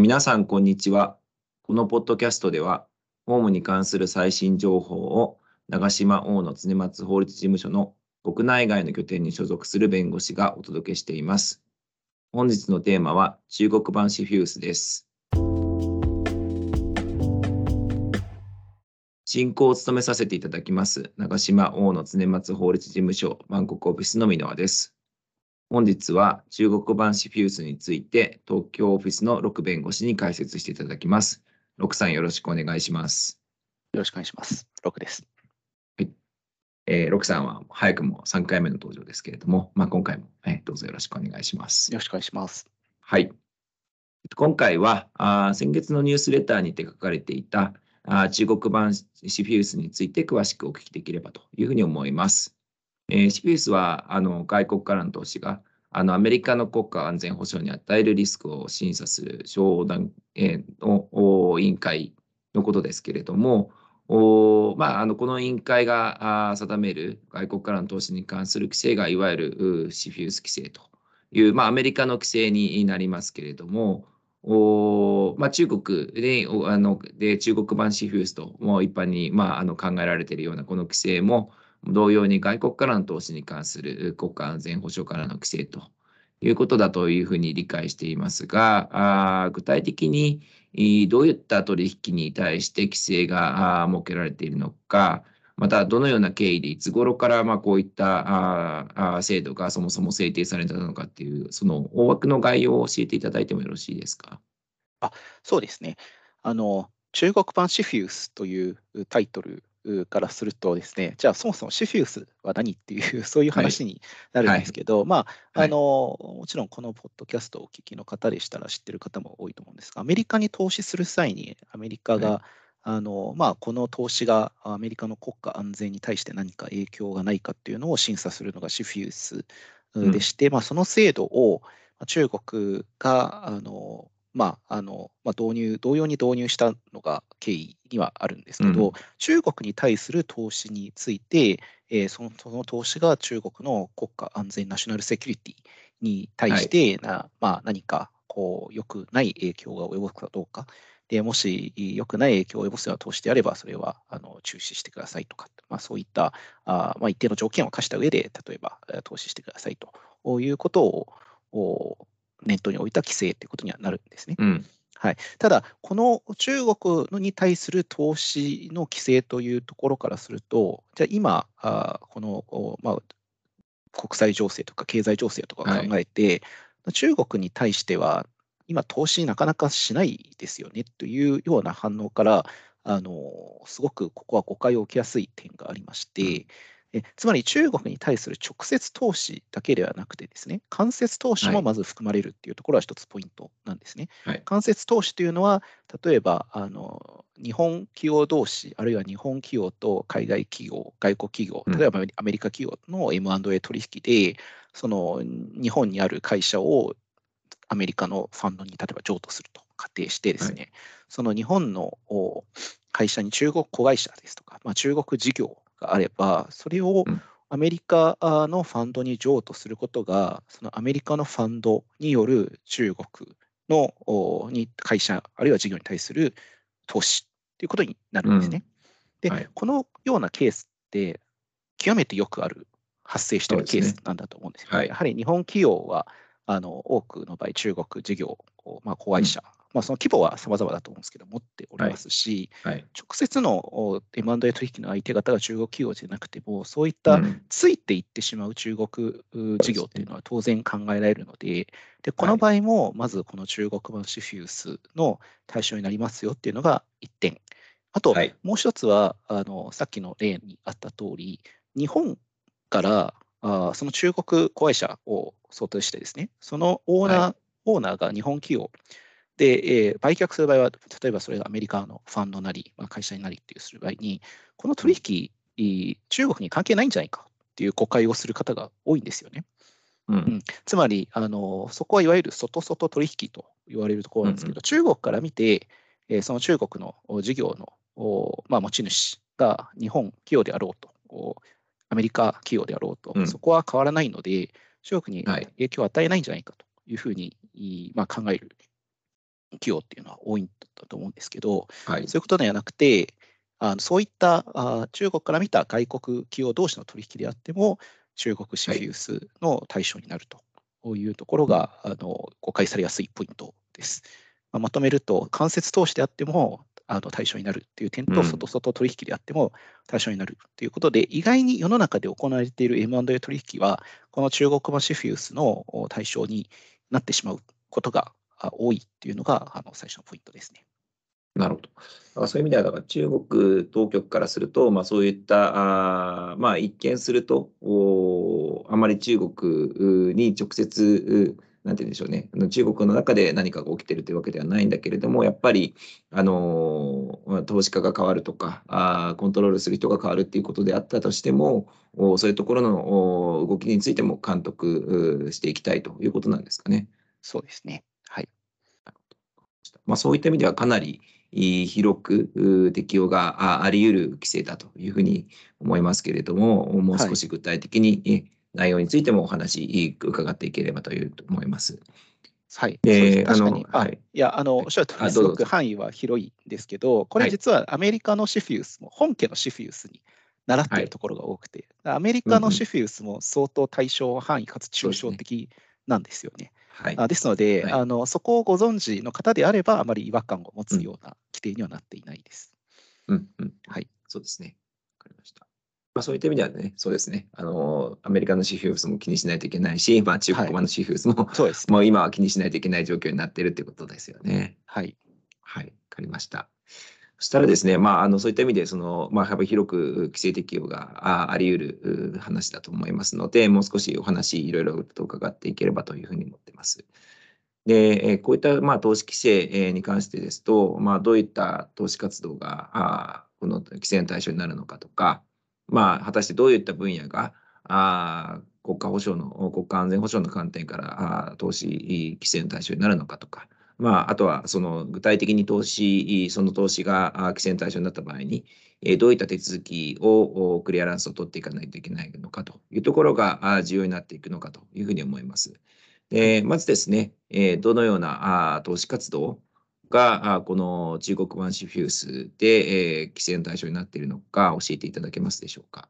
皆さん、こんにちは。このポッドキャストでは、法務に関する最新情報を長島大野常松法律事務所の国内外の拠点に所属する弁護士がお届けしています。本日のテーマは中国版シフィウスです。進行を務めさせていただきます長島大野常松法律事務所バンコクオフィスの箕輪です。本日は中国版シフィウスについて東京オフィスの6弁護士に解説していただきます。6さんよろしくお願いします。よろしくお願いします。6です。はい。えー、6さんは早くも3回目の登場ですけれども、まあ、今回も、えー、どうぞよろしくお願いします。よろしくお願いします。はい。今回はあ先月のニュースレターにて書かれていたあ中国版シフィウスについて詳しくお聞きできればというふうに思います。えー、シフィウスはあの外国からの投資があのアメリカの国家安全保障に与えるリスクを審査する商談、えー、の委員会のことですけれども、おまあ、あのこの委員会が定める外国からの投資に関する規制がいわゆるシフィウス規制という、まあ、アメリカの規制になりますけれども、おまあ、中国であので中国版シフィウスとも一般に、まあ、あの考えられているようなこの規制も同様に外国からの投資に関する国家安全保障からの規制ということだというふうに理解していますが、あ具体的にどういった取引に対して規制が設けられているのか、またどのような経緯でいつ頃からまこういったあ制度がそもそも制定されたのかっていう、その大枠の概要を教えていただいてもよろしいですか？あそうですねあの。中国版シフィウスというタイトルからするとですね、じゃあそもそもシフィウスは何っていう、そういう話になるんですけど、はい、まあ、あの、はい、もちろんこのポッドキャストをお聞きの方でしたら知ってる方も多いと思うんですが、アメリカに投資する際に、アメリカが、はい、あのまあ、この投資がアメリカの国家安全に対して何か影響がないかっていうのを審査するのがシフィウスでして、うん、まあ、その制度を中国があのまああのまあ、導入、同様に導入したのが経緯にはあるんですけど、うん、中国に対する投資について、えー、そのその投資が中国の国家安全ナショナルセキュリティに対してな、はい、まあ、何かこう良くない影響が及ぼすかどうか、でもし良くない影響を及ぼすような投資であれば、それはあの中止してくださいとか、まあ、そういったあ、まあ、一定の条件を課した上で、例えば投資してくださいということを念頭に置いた規制ということにはなるんですね。うん、はい、ただ、この中国に対する投資の規制というところからすると、じゃあ今、あこの、まあ、国際情勢とか経済情勢とかを考えて、はい、中国に対しては、今、投資なかなかしないですよねというような反応から、あのすごくここは誤解を受けやすい点がありまして、えつまり中国に対する直接投資だけではなくてですね、間接投資もまず含まれるっていうところは一つポイントなんですね。はい、間接投資というのは、例えばあの日本企業同士、あるいは日本企業と海外企業、外国企業、例えばアメリカ企業の M&A 取引で、その日本にある会社をアメリカのファンドに例えば譲渡すると仮定してですね、はい、その日本の会社に中国子会社ですとか、まあ、中国事業があれば、それをアメリカのファンドに譲渡することが、そのアメリカのファンドによる中国のに会社、あるいは事業に対する投資ということになるんですね。うん、で、はい、このようなケースって、極めてよくある、発生しているケースなんだと思うんですよ、ね。はい、やはり日本企業はあの多くの場合、中国事業、まあ、子会社まあ、その規模は様々だと思うんですけど、持っておりますし、はい。はい、直接の M&A 取引の相手方が中国企業じゃなくても、そういったついていってしまう中国事業っていうのは当然考えられるので、でこの場合もまずこの中国版シフィウスの対象になりますよっていうのが1点。あと、もう一つはあの、さっきの例にあった通り、日本からあその中国子会社を想定してですね、そのオーナー、はい、オーナーが日本企業、で、えー、売却する場合は、例えばそれがアメリカのファンドなり、まあ、会社になりっていうする場合に、この取引、中国に関係ないんじゃないかっていう誤解をする方が多いんですよね。うん、うん、つまりあの、そこはいわゆる外外取引と言われるところなんですけど、うんうん、中国から見て、えー、その中国の事業の、まあ、持ち主が日本企業であろうと、アメリカ企業であろうと、うん、そこは変わらないので、中国に影響を与えないんじゃないかというふうに、まあ、考える企業っていうのは多いんだと思うんですけど、はい、そういうことではなくて、あのそういったあ中国から見た外国企業同士の取引であっても、中国シフィウスの対象になるというところが、はい、あの誤解されやすいポイントです。まあ、まとめると、間接投資であってもあの対象になるという点と、外外取引であっても対象になるということで、意外に世の中で行われている M&A 取引は、この中国版シフィウスの対象になってしまうことが多いというのがあの最初のポイントですね。なるほど。そういう意味では、だから中国当局からすると、まあ、そういったあ、まあ、一見するとお、あまり中国に直接、なんて言うんでしょうね、中国の中で何かが起きてるというわけではないんだけれども、やっぱり、あの投資家が変わるとかあ、コントロールする人が変わるっていうことであったとしても、おそういうところの動きについても監督していきたいということなんですかね。そうですね。はい。まあ、そういった意味ではかなり広く適用があり得る規制だというふうに思いますけれども、もう少し具体的に内容についてもお話伺っていければという思います。はい、で確かに、はい、いやあのおっしゃるとおり、す。ごく範囲は広いんですけど、これ実はアメリカのシフィウスも、本家のシフィウスに習っているところが多くて、はい、アメリカのシフィウスも相当対象範囲かつ抽象的なんですよね。はい、あですので、はい、あの、そこをご存知の方であれば、あまり違和感を持つような規定にはなっていないです。うんうん、はい、そうですね。わかりました。まあ、そういった意味ではね、そうですね、あのアメリカのシフィウスも気にしないといけないし、まあ、中国版のシフィウスも、はい、そうです、もう今は気にしないといけない状況になっているということですよね。はい。はい、わかりました。そしたらですね、まあ、あのそういった意味でその、まあ、幅広く規制適用があり得る話だと思いますので、もう少しお話、いろいろと伺っていければというふうに思っています。で、こういった、まあ、投資規制に関してですと、まあ、どういった投資活動がこの規制の対象になるのかとか、まあ、果たしてどういった分野があ国家保障の、国家安全保障の観点からあ投資規制の対象になるのかとか、まあ、あとはその具体的に投資、その投資が規制の対象になった場合に、どういった手続きをクリアランスを取っていかないといけないのかというところが重要になっていくのかというふうに思います。でまずですね、どのような投資活動がこの中国版シフュースで規制の対象になっているのか教えていただけますでしょうか。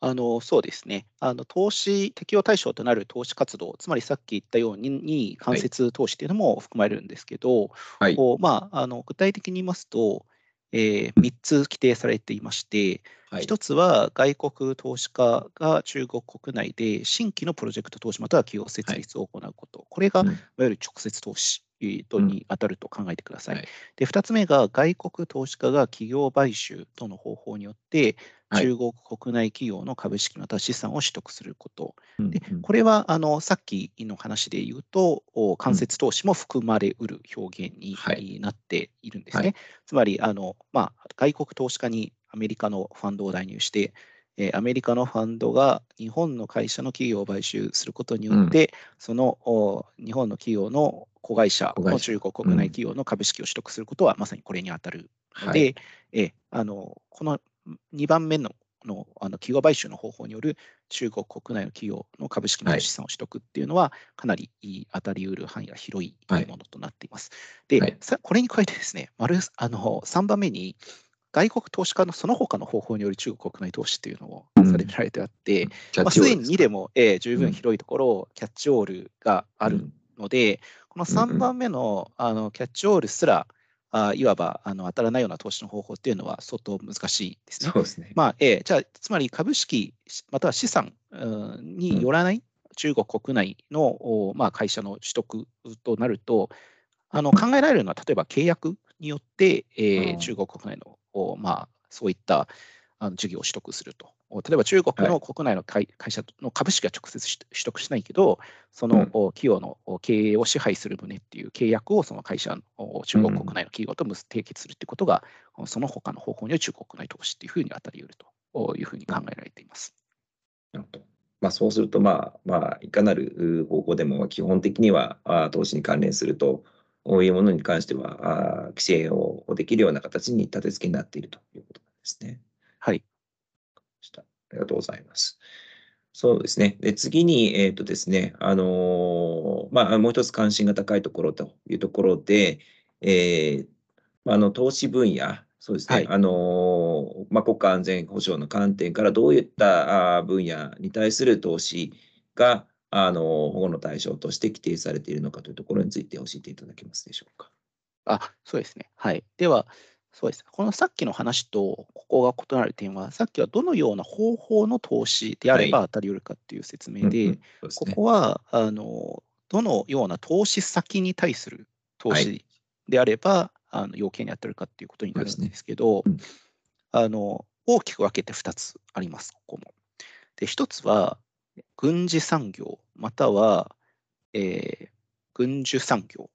あのそうですね。あの、投資適用対象となる投資活動、つまりさっき言ったように、間接投資というのも含まれるんですけど、はい、こうまあ、あの具体的に言いますと、えー、3つ規定されていまして、はい、1つは外国投資家が中国国内で新規のプロジェクト投資または企業設立を行うこと、はい、これがいわゆる直接投資とに当たると考えてください。うんはい、で2つ目が外国投資家が企業買収等の方法によって中国国内企業の株式または資産を取得すること。でこれはあのさっきの話で言うと間接投資も含まれうる表現になっているんですね。はい、つまりあの、まあ、外国投資家にアメリカのファンドを代入してえアメリカのファンドが日本の会社の企業を買収することによって、うん、その日本の企業の子会社の中国国内企業の株式を取得することはまさにこれに当たるので、はい、えあのこの2番目ののあの企業買収の方法による中国国内の企業の株式の資産を取得っていうのは、かなり当たりうる範囲が広いものとなっています。はい、で、はい、これに加えてですね、丸あの3番目に、外国投資家のその他の方法による中国国内投資というのをされられてあって、うんまあ、すでに2でも、えー、十分広いところ、キャッチオールがあるので、うん、この3番目のあのキャッチオールすら、あいわばあの当たらないような投資の方法っていうのは相当難しいですね。そうですね。まあえー、じゃあ、つまり株式、または資産によらない中国国内の、まあ、会社の取得となると、あの考えられるのは、例えば契約によって、えー、中国国内のまあ、そういったあの事業を取得すると。例えば中国の国内の会,、会社の株式は直接取得しないけど、その企業の経営を支配する旨っていう契約をその会社の中国国内の企業と締結するということが、その他の方法による中国内投資っていうふうに当たり得るというふうに考えられています。なるほどまあ、そうすると、まあまあ、いかなる方法でも基本的には投資に関連すると、こういうものに関しては、あ規制をできるような形に立て付けになっているということなんですね。はい。ありがとうございます。そうですね。で、次に、えっ、とですね、あのーまあ、もう一つ関心が高いところというところで、えーまあ、あの、投資分野、そうですね、はいあのーまあ、国家安全保障の観点からどういった分野に対する投資が、あのー保護の対象として規定されているのかというところについて教えていただけますでしょうか。あ、そうですね。はい。では、そうです。このさっきの話とここが異なる点は、さっきはどのような方法の投資であれば当たり得るかっていう説明で、うんうん。そうですこね。こはあのどのような投資先に対する投資であれば、あの要件に当たるかっていうことになるんですけど、うん。あの大きく分けて2つあります、ここも。で、1つは軍事産業、または、えー軍需産業。お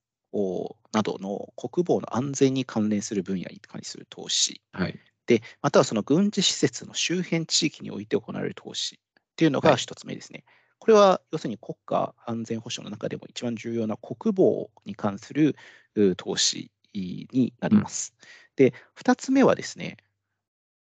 などの国防の安全に関連する分野に関する投資。はい。で、またはその軍事施設の周辺地域において行われる投資っていうのがはい一つ目ですね。これは要するに国家安全保障の中でも一番重要な国防に関するう投資になります。で、二つ目はですね、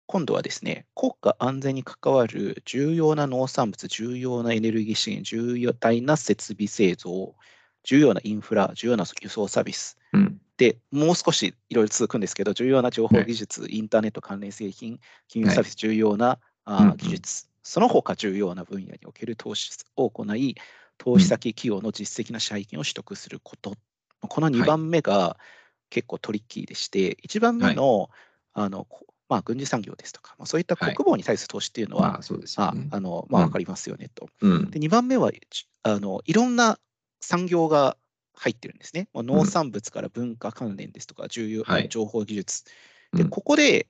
今度はですね、国家安全に関わる重要な農産物、重要なエネルギー資源、重要大な設備製造、重要なインフラ、重要な輸送サービス、うん。で、もう少しいろいろ続くんですけど、重要な情報技術、インターネット関連製品、金融サービス、重要な、あ技術、その他重要な分野における投資を行い、投資先企業の実績な支配権を取得すること。この2番目が結構トリッキーでして、1番目の,、あのこまあ、軍事産業ですとか、まあ、そういった国防に対する投資っていうのは、まあ、そうですよあね。あのまあ、うん分かりますよねと。うん。で、2番目はちあのいろんな産業が入ってるんですね。まあ農産物から文化関連ですとか、重要、はい情報技術。で、うんここで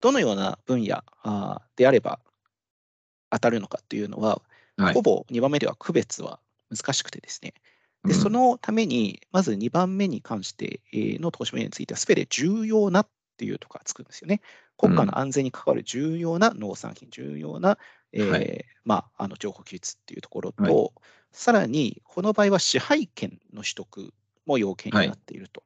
どのような分野あーであれば当たるのかっていうのは、はいほぼ2番目では区別は難しくてですね。で、うんそのために、まず2番目に関してえーの投資分野については、すべて重要なっていうところがつくんですよね。国家の安全に関わる重要な農産品、重要な、えーはいまあ、あの情報技術っていうところと、はいさらに、この場合は支配権の取得も要件になっていると。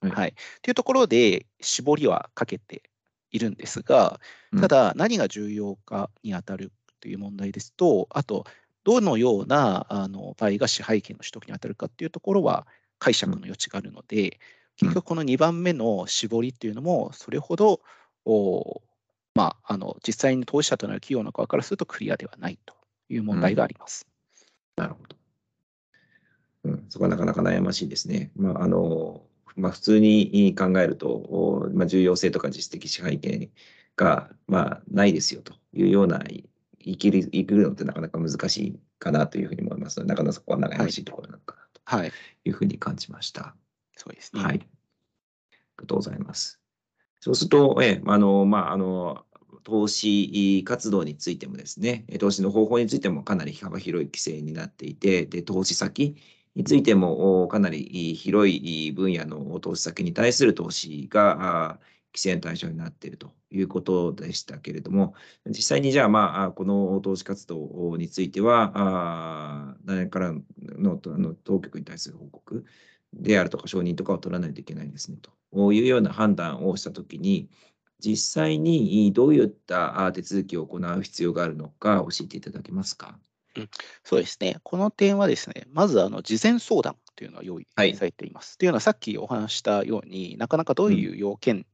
はいはいというところで、絞りはかけているんですが、うんただ、何が重要かに当たるという問題ですと、あと、どのようなあの場合が支配権の取得に当たるかっていうところは解釈の余地があるので、うん結局この2番目の絞りっていうのも、それほど、おまあ、あの実際に投資者となる企業の側からするとクリアではないという問題があります。なるほど。うん、そこはなかなか悩ましいですね。まあ、あの、まあ、普通に考えると、おまあ、重要性とか実績支配権が、まあ、ないですよというような、い生きる、生きるのってなかなか難しいかなというふうに思いますので、なかなかそこは悩ましいところなのかなとはい、いうふうに感じました。そうですね。はい。ありがとうございます。そうすると、ええ、あの、まあ、あの、投資活動についてもですね、投資の方法についてもかなり幅広い規制になっていて、で、投資先についてもかなり広い分野の投資先に対する投資が規制の対象になっているということでしたけれども、実際にじゃあ、まあ、この投資活動については、あ何からのの当局に対する報告であるとか承認とかを取らないといけないですねというような判断をしたときに、実際にどういったあ手続きを行う必要があるのか教えていただけますか？そうですね。この点はですね、まずあの事前相談というのは用意はいされています。というのはさっきお話ししたようになかなかどういう要件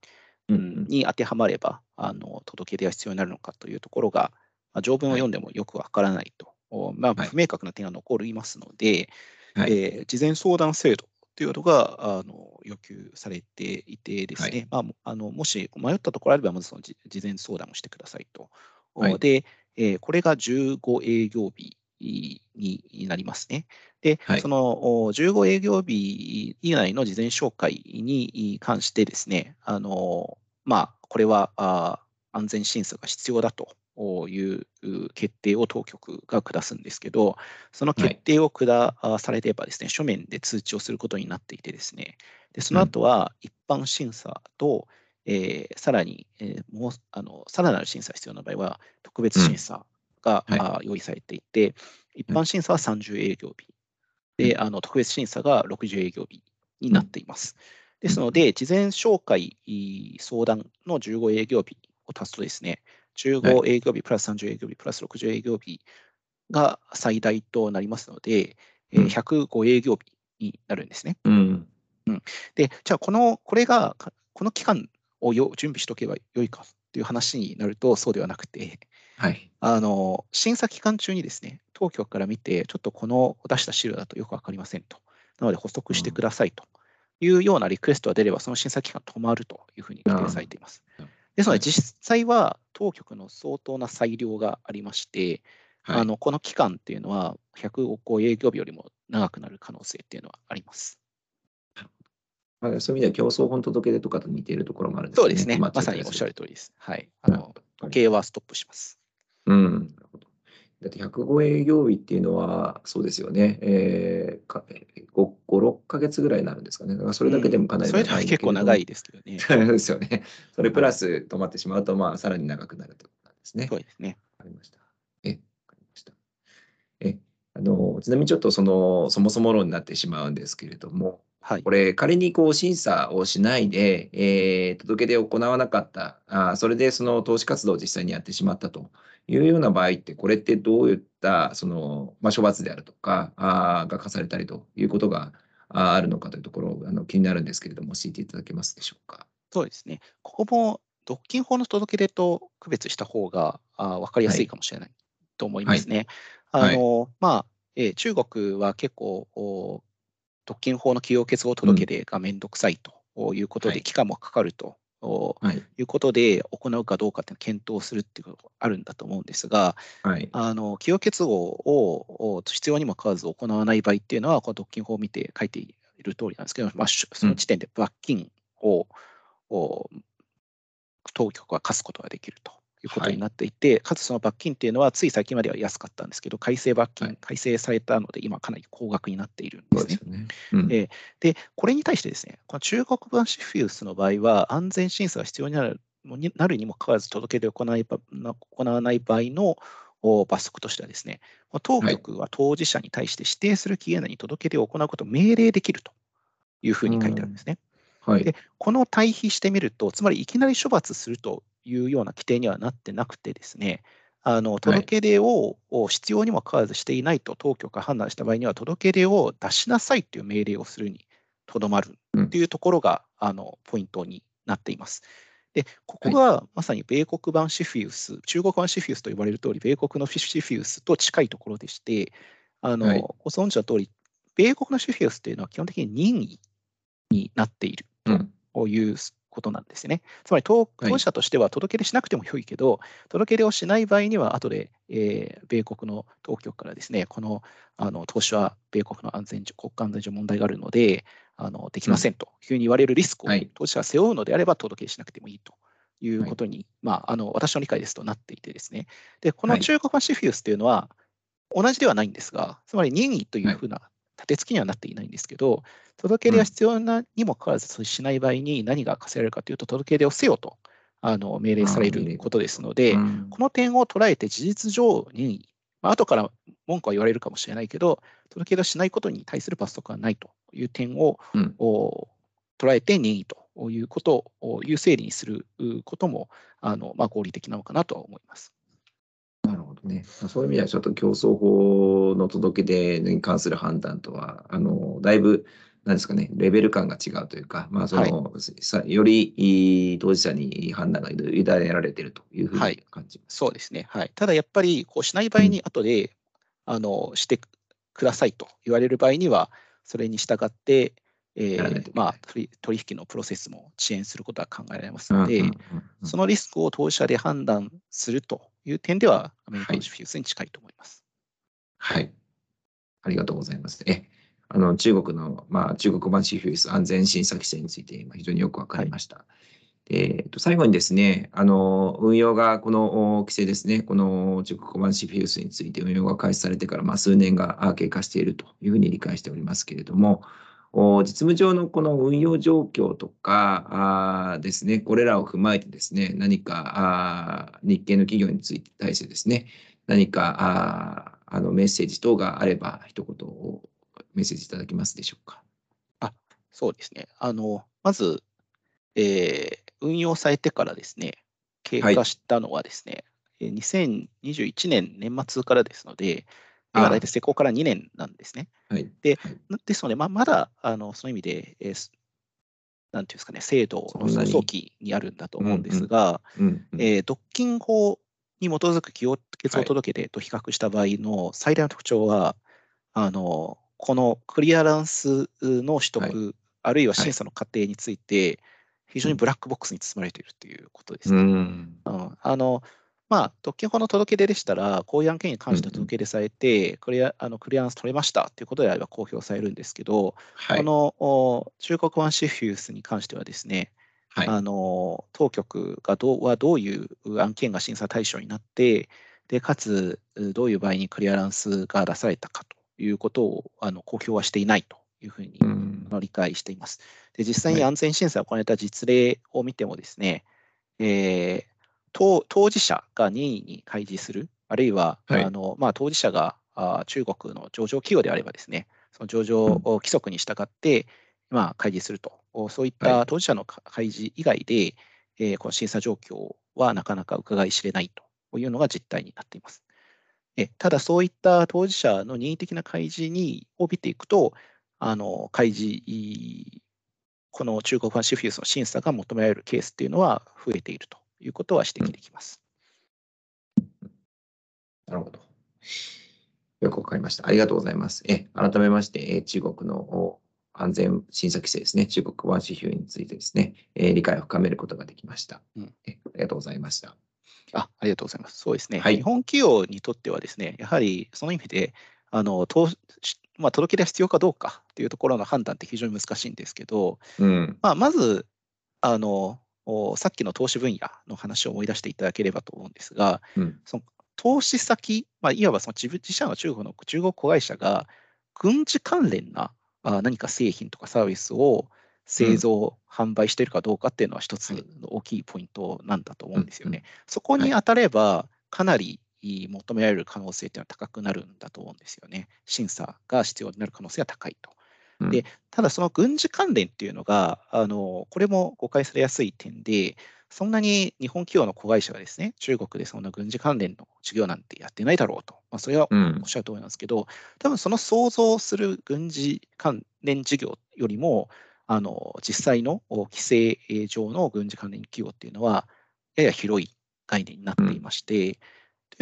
ううん。に当てはまれば、あの届け出が必要になるのかというところが、まあ、条文を読んでもよくわからないと、おまあ、はい。不明確な点が残りますので、はい。えー事前相談制度というのがあの要求されていてですね、まあも、あのもし迷ったところあれば、まずそのじ事前相談をしてくださいと。おはい。で、えーこれが15営業日になりますね。で、はい。そのお15営業日以内の事前紹介に関してですね、あのまあ、これはあ安全審査が必要だという決定を当局が下すんですけど、その決定を下されればですね、書面で通知をすることになっていてですね、でその後は一般審査と、えーさらに、えーもうあのさらなる審査が必要な場合は、特別審査が、うん。はい。あ用意されていて、一般審査は30営業日、であの特別審査が60営業日になっています。ですので、事前紹介相談の15営業日を足すとですね、15営業日プラス30営業日プラス60営業日が最大となりますので、えー、105営業日になるんですね。うん、うん、で、じゃあこの、これが、この期間をよ準備しておけばよいかという話になると、そうではなくて、はい、あの審査期間中にですね、当局から見て、ちょっとこの出した資料だとよく分かりませんと。なので補足してくださいというようなリクエストが出れば、その審査期間止まるというふうに規定されています。ですので、実際は当局の相当な裁量がありまして、はい、あのこの期間っていうのは、100億個営業日よりも長くなる可能性っていうのはあります。まあ、そういう意味では競争本届出とかと似ているところもあるんですね。そうですね。まさにおっしゃる通りです。はい。あの時計はストップします。うん。なるほど。だって105営業日っていうのは、そうですよね。えー、か5、5、6か月ぐらいになるんですかね。だからそれだけでもかなり長い、うん、それだけ結構長いですけどね。そうですよね。それプラス止まってしまうと、まあ、さらに長くなるということなんですね。そうですね。わかりました。え、わかりました。え、あの、ちなみにちょっとその、そもそも論になってしまうんですけれども、はい、これ、仮にこう審査をしないで、えー、届け出を行わなかった、あそれでその投資活動を実際にやってしまったというような場合って、これってどういったその、まあ、処罰であるとかあが課されたりということがあるのかというところあの気になるんですけれども、教えていただけますでしょうか？そうですね。ここも独禁法の届け出と区別した方があ分かりやすいかもしれないと思いますね。はい、あの、はい、まあ、えー、中国は結構特権法の企業結合届出がめんどくさいということで、期間もかかるとい。うことで、行うかどうかって検討するっていうことがあるんだと思うんですが、はい、あの企業結合を必要にもかかわず行わない場合っていうのは、この特権法を見て書いている通りなんですけど、まあ、その時点で罰金を、うん、当局は課すことができるということになっていて、はい、かつその罰金っていうのは、つい最近までは安かったんですけど、改正罰金、はい、改正されたので、今、かなり高額になっているんですね。で、ね。うん、えー、でこれに対してですね、この中国版シフィウスの場合は、安全審査が必要になるになるにもかかわらず届け出を行い行わない場合の罰則としてはですね、当局は当事者に対して指定する期限内に届け出を行うことを命令できるというふうに書いてあるんですね。はい、でこの対比してみると、つまりいきなり処罰するというような規定にはなってなくてですね、あの届け出を必要にもかかわらずしていないと当局が判断した場合には、届け出を出しなさいという命令をするにとどまるというところが、あのポイントになっています。で、ここがまさに米国版シフィウス、中国版シフィウスと呼ばれる通り、米国のシフィウスと近いところでして、あの、はい、ご存知の通り、米国のシフィウスというのは基本的に任意になっているということなんですね。つまり当当社としては届け出しなくてもよいけど、はい、届け出をしない場合には、後で、えー、米国の当局からですね、このあの投資は米国の安全上、国家安全上問題があるので、あのできませんというふうに言われるリスクを当社は背負うのであれば、届け出しなくてもいいと。いうことに、はい、まあ、あの私の理解ですとなっていてですね、でこの中国版シフィウスというのは、同じではないんですが、つまり任意というふうな立て付けにはなっていないんですけど、届け出が必要なにもかかわらずしない場合に何が課せられるかというと、届け出をせよとあの命令されることですので、この点を捉えて事実上に、まあ後から文句は言われるかもしれないけど、届け出をしないことに対する罰則はないという点を、うん、捉えて任意ということをいう整理にすることもあの、まあ、合理的なのかなとは思います。なるほどね。そういう意味では、ちょっと競争法の届け出に関する判断とは、あのだいぶ、なんですかね、レベル感が違うというか、まあその、はい、さより当事者に判断が委ねられているというふうに感じます、はい、そうですね。はい、ただやっぱり、こうしない場合に、後で、うん、あのしてくださいと言われる場合には、それに従って、えーまあ、取引のプロセスも遅延することは考えられますので、そのリスクを当事者で判断するという点では、アメリカのシフィウスに近いと思います。はい。ありがとうございます。えあの中国の、まあ、中国版シフィウス安全審査規制について非常によく分かりました。はい、えー、と最後にですね、あの運用が、この規制ですね、この中国版シフィウスについて運用が開始されてから、まあ、数年が経過しているというふうに理解しておりますけれども、実務上のこの運用状況とかですね、これらを踏まえてですね、何か日系の企業について対してですね、何かあのメッセージ等があれば、一言をメッセージいただけますでしょうか。あそうですね。あのまず、えー、運用されてからですね、経過したのはですね、2021年年末からですので、大体施行から2年なんですね。はい、でですので、まあ、まだあのその意味で、えー、なんていうんですかね、制度の早期にあるんだと思うんですが、独禁法に基づく議決を届け出と比較した場合の最大の特徴は、あのこのクリアランスの取得、はい、あるいは審査の過程について、非常にブラックボックスに包まれているということですね。うん、あのまあ、特権法の届け出でしたら、こういう案件に関して届け出されて、クリアあのクリアランス取れましたということであれば公表されるんですけど、はい、この中国版シフィウスに関してはですね、はい、あの当局がどうはどういう案件が審査対象になって、でかつどういう場合にクリアランスが出されたかということをあの公表はしていないというふうに理解しています。で実際に安全審査を行われた実例を見てもですね、はい、えー当当事者が任意に開示する、あるいは、はい、あのまあ、当事者があ中国の上場企業であればですね、その上場規則に従って、うん、まあ、開示すると、そういった当事者の開示以外で、はい、えー、この審査状況はなかなか伺い知れないと。いうのが実態になっています。えただ、そういった当事者の任意的な開示に帯びていくと、あの開示、この中国版シフィウスの審査が求められるケースっていうのは増えているということは指摘できます。なるほど。よくわかりました。ありがとうございます。え改めまして、中国の安全審査規制ですね、中国ワン指標についてですね、え理解を深めることができました、うん、え。ありがとうございました。あありがとうございます。そうですね、はい、日本企業にとってはですね、やはりその意味で、あの投まあ、届け出必要かどうかというところの判断って非常に難しいんですけど、うん、まあ、まずあのさっきの投資分野の話を思い出していただければと思うんですが、うん、その投資先、まあ、いわばその自自社の中国の中国子会社が軍事関連なあ何か製品とかサービスを製造、うん、販売しているかどうかっていうのは一つの大きいポイントなんだと思うんですよね。うん、そこに当たれば、かなり求められる可能性っていうのは高くなるんだと思うんですよね。審査が必要になる可能性は高いと。でただ、その軍事関連っていうのが、あのこれも誤解されやすい点で、そんなに日本企業の子会社がですね、中国でそんな軍事関連の事業なんてやってないだろうと、まあ、それはおっしゃると思いますけど、うん、多分その想像する軍事関連事業よりも、あの実際の規制上の軍事関連企業っていうのは、やや広い概念になっていまして、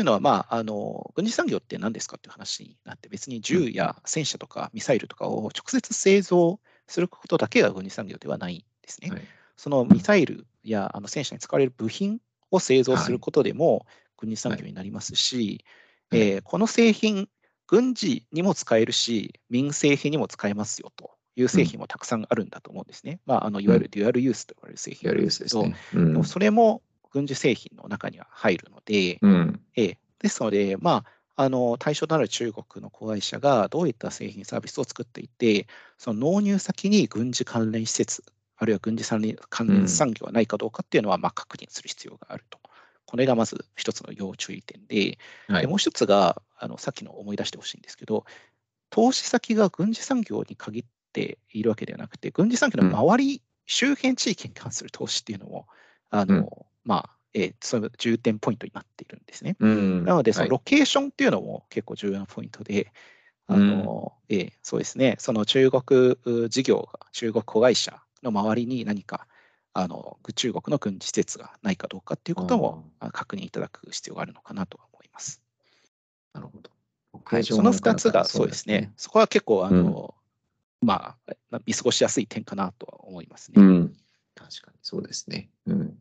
いうのは、まあ、あの軍事産業って何ですかっていう話になって、別に銃や戦車とかミサイルとかを直接製造することだけが軍事産業ではないんですね。はい、そのミサイルやあの戦車に使われる部品を製造することでも軍事産業になりますし、はい。えー、この製品、軍事にも使えるし、民生品にも使えますよという製品もたくさんあるんだと思うんですね。まあ、あのいわゆるデュアルユースと呼ばれる製品ですけど、ね。うん、それも軍事製品の中には入るので、うん、えですので、まあ、あの対象となる中国の子会社がどういった製品、サービスを作っていて、その納入先に軍事関連施設、あるいは軍事関連産業がないかどうかっていうのは、まあ、確認する必要があると。これがまず一つの要注意点で、はい、でもう一つがあの、さっきの思い出してほしいんですけど、投資先が軍事産業に限っているわけではなくて、軍事産業の周り、うん、周辺地域に関する投資っていうのも、あの、うん、まあ、えー、その重点ポイントになっているんですね。うん、なので、そのロケーションっていうのも結構重要なポイントで、はい、あのえー、そうですね、その中国事業が、中国子会社の周りに何かあの中国の軍事施設がないかどうかっていうことも確認いただく必要があるのかなと思います。なるほど。はい、その2つがそうですね、そこは結構あの、うん、まあ、見過ごしやすい点かなとは思いますね。うん、確かにそうですね。うん、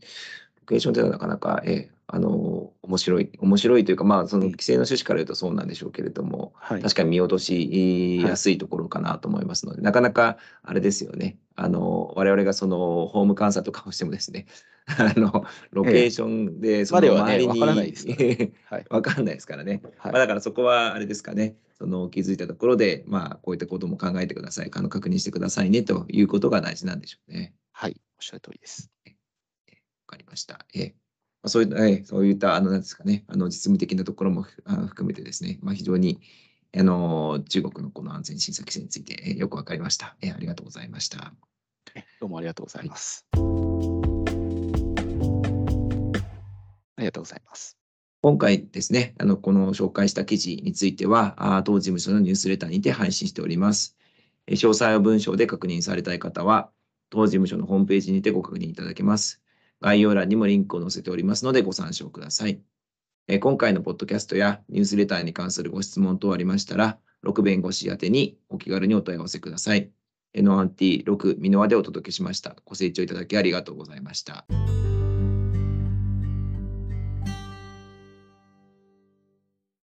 クエーションというのはなかなか、えあの面白い、面白いというか、まあ、その規制の趣旨から言うとそうなんでしょうけれども、はい、確かに見落としやすいところかなと思いますので、はい、なかなかあれですよね、あの我々がそのホーム監査とかをしてもですね、あのロケーションでその周りに、わ、ね、かんないですからね、はい、まあ、だからそこはあれですかね、その気づいたところで、まあ、こういったことも考えてください、あの確認してくださいねということが大事なんでしょうね。はい、おっしゃる通りです。わかりました。えー、そういった、えー、そういったあのなんですかね、あの実務的なところも含めてですね、まあ、非常にあの中国のこの安全審査規制について、えー、よくわかりました、えー。ありがとうございました。どうもありがとうございます。ありがとうございます。今回ですね、あのこの紹介した記事については、当事務所のニュースレターにて配信しております。詳細を文章で確認されたい方は、当事務所のホームページにてご確認いただけます。概要欄にもリンクを載せておりますのでご参照ください。今回のポッドキャストやニュースレターに関するご質問等ありましたら、6弁護士宛てにお気軽にお問い合わせください。N1T6 ミノワでお届けしました。ご清聴いただきありがとうございました。